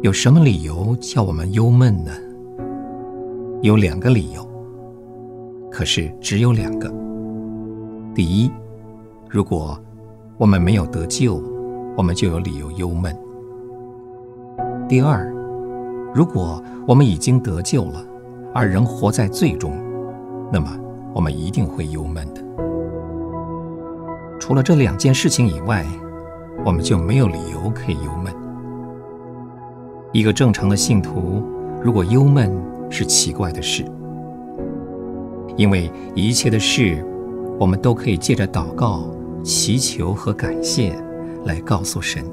有什么理由叫我们忧闷呢？有两个理由，可是只有两个。第一，如果我们没有得救，我们就有理由忧闷。第二，如果我们已经得救了，而仍活在罪中，那么我们一定会忧闷的。除了这两件事情以外，我们就没有理由可以忧闷。一个正常的信徒，如果忧闷是奇怪的事，因为一切的事，我们都可以借着祷告、祈求和感谢来告诉神。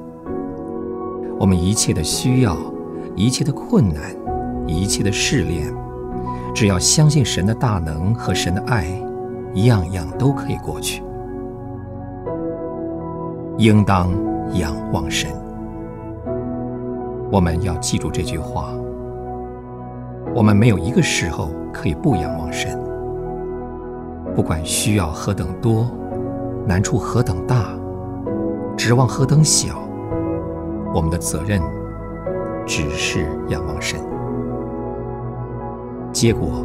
我们一切的需要、一切的困难、一切的试炼，只要相信神的大能和神的爱，样样都可以过去。应当仰望神。我们要记住这句话：我们没有一个时候可以不仰望神。不管需要何等多，难处何等大，指望何等小，我们的责任只是仰望神。结果，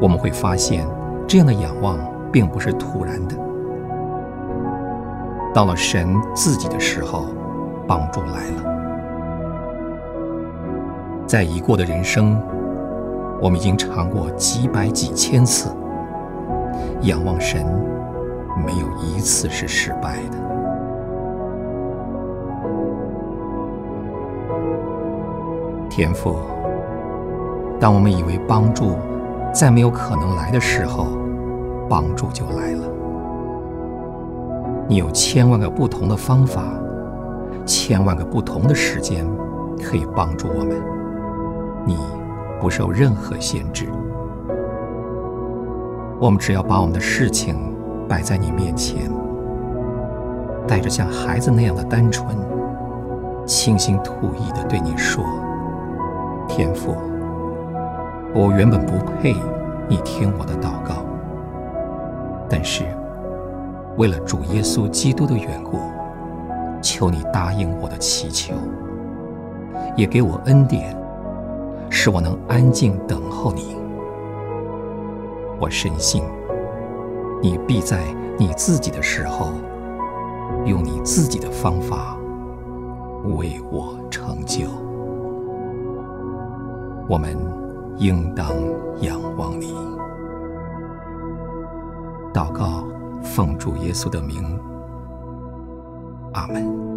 我们会发现，这样的仰望并不是突然的。到了神自己的时候，帮助来了。在已过的人生，我们已经尝过几百几千次，仰望神，没有一次是失败的。天父，当我们以为帮助再没有可能来的时候，帮助就来了。你有千万个不同的方法，千万个不同的时间，可以帮助我们。你不受任何限制，我们只要把我们的事情摆在你面前，带着像孩子那样的单纯，倾心吐意地对你说：“天父，我原本不配你听我的祷告，但是为了主耶稣基督的缘故，求你答应我的祈求，也给我恩典。”使我能安静等候你。我深信，你必在你自己的时候，用你自己的方法为我成就。我们应当仰望你。祷告，奉主耶稣的名。阿门。